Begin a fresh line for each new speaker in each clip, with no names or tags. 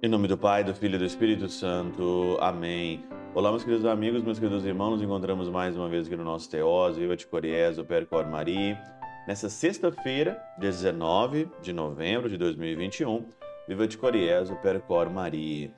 Em nome do Pai, do Filho e do Espírito Santo. Amém. Olá, meus queridos amigos, meus queridos irmãos. Nos encontramos mais uma vez aqui no nosso Teose, Viva de Coriés, o Percor Maria. Nessa sexta-feira, 19 de novembro de 2021, Viva de Coriés, o Percor Maria.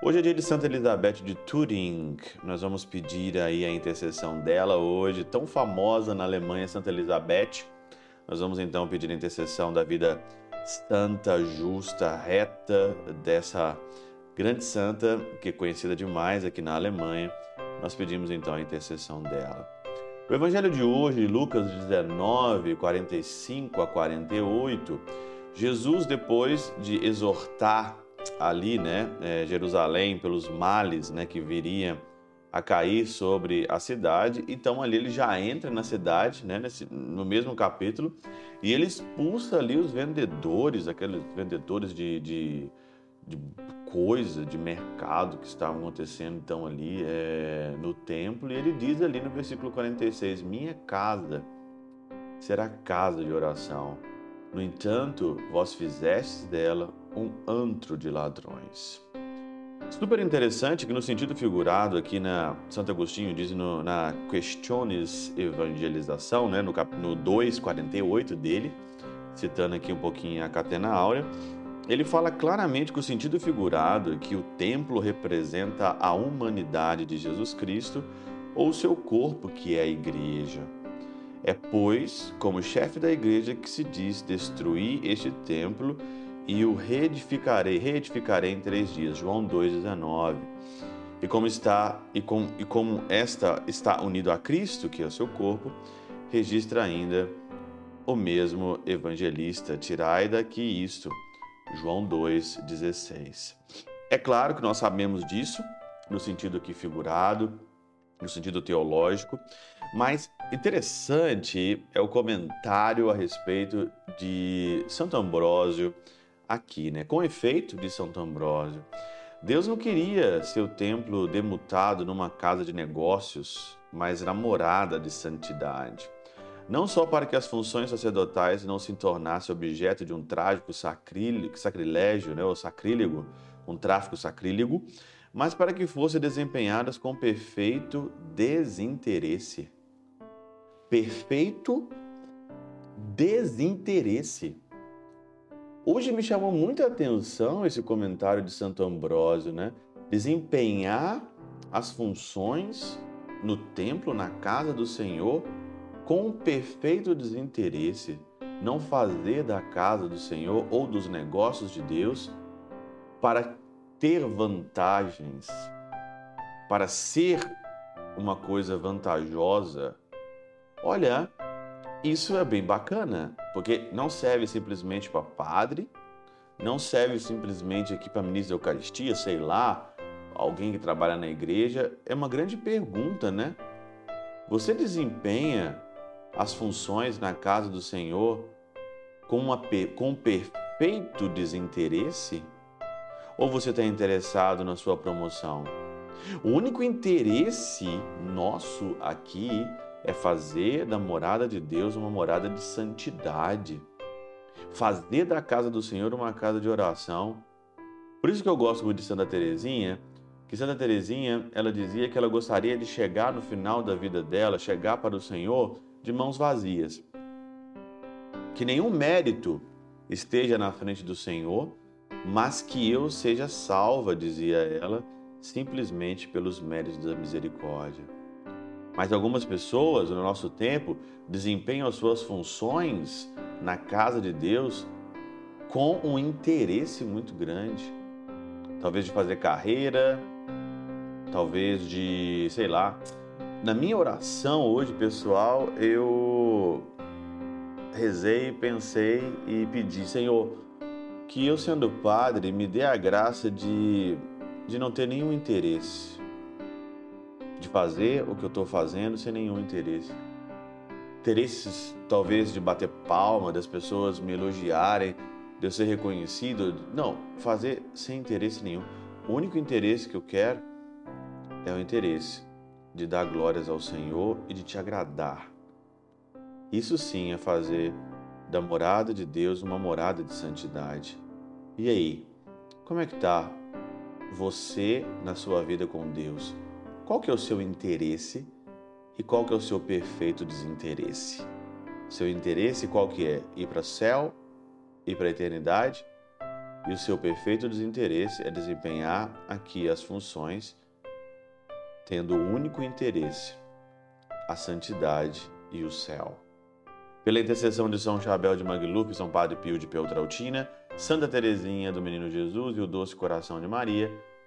Hoje é dia de Santa Elizabeth de Turing. Nós vamos pedir aí a intercessão dela hoje, tão famosa na Alemanha, Santa Elizabeth. Nós vamos então pedir a intercessão da vida santa, justa, reta dessa grande santa que é conhecida demais aqui na Alemanha. Nós pedimos então a intercessão dela. O evangelho de hoje, Lucas 19, 45 a 48, Jesus, depois de exortar ali, né, é, Jerusalém pelos males, né, que viriam a cair sobre a cidade. Então ali ele já entra na cidade, né, nesse, no mesmo capítulo, e ele expulsa ali os vendedores, aqueles vendedores de, de, de coisa, de mercado que estavam acontecendo então ali é, no templo. E ele diz ali no versículo 46: Minha casa será casa de oração. No entanto, vós fizestes dela um antro de ladrões. Super interessante que no sentido figurado aqui na Santo Agostinho diz no, na Questiones Evangelização, né, no, no 248 dele, citando aqui um pouquinho a Catena Áurea, ele fala claramente que o sentido figurado que o templo representa a humanidade de Jesus Cristo ou seu corpo, que é a igreja. É, pois, como chefe da igreja que se diz destruir este templo e o reedificarei, reedificarei em três dias. João 2,19. E como está e, com, e como esta está unido a Cristo, que é o seu corpo, registra ainda o mesmo evangelista. Tirai daqui isto. João 2,16. É claro que nós sabemos disso, no sentido aqui figurado, no sentido teológico, mas interessante é o comentário a respeito de Santo Ambrósio aqui, né? Com efeito de Santo Ambrósio, Deus não queria seu templo demutado numa casa de negócios, mas na morada de santidade. Não só para que as funções sacerdotais não se tornassem objeto de um trágico sacrilégio, né, ou sacrílego, um tráfico sacrílego, mas para que fossem desempenhadas com perfeito desinteresse. Perfeito desinteresse. Hoje me chamou muita atenção esse comentário de Santo Ambrósio, né? Desempenhar as funções no templo, na casa do Senhor, com perfeito desinteresse, não fazer da casa do Senhor ou dos negócios de Deus para ter vantagens, para ser uma coisa vantajosa. Olha, isso é bem bacana, porque não serve simplesmente para padre, não serve simplesmente aqui para ministro da Eucaristia, sei lá, alguém que trabalha na igreja. É uma grande pergunta, né? Você desempenha as funções na casa do Senhor com, uma, com um perfeito desinteresse? Ou você está interessado na sua promoção? O único interesse nosso aqui é fazer da morada de Deus uma morada de santidade. Fazer da casa do Senhor uma casa de oração. Por isso que eu gosto muito de Santa Teresinha, que Santa Teresinha, ela dizia que ela gostaria de chegar no final da vida dela, chegar para o Senhor de mãos vazias. Que nenhum mérito esteja na frente do Senhor, mas que eu seja salva, dizia ela, simplesmente pelos méritos da misericórdia. Mas algumas pessoas no nosso tempo desempenham as suas funções na casa de Deus com um interesse muito grande. Talvez de fazer carreira, talvez de, sei lá. Na minha oração hoje, pessoal, eu rezei, pensei e pedi, Senhor, que eu sendo padre me dê a graça de, de não ter nenhum interesse de fazer o que eu estou fazendo sem nenhum interesse. Interesses, talvez, de bater palma, das pessoas me elogiarem, de eu ser reconhecido. Não, fazer sem interesse nenhum. O único interesse que eu quero é o interesse de dar glórias ao Senhor e de te agradar. Isso sim é fazer da morada de Deus uma morada de santidade. E aí, como é que tá você na sua vida com Deus? Qual que é o seu interesse e qual que é o seu perfeito desinteresse? Seu interesse qual que é? Ir para o céu? Ir para a eternidade? E o seu perfeito desinteresse é desempenhar aqui as funções tendo o único interesse, a santidade e o céu. Pela intercessão de São Chabel de Magluf, São Padre Pio de Peltrautina, Santa Teresinha do Menino Jesus e o Doce Coração de Maria,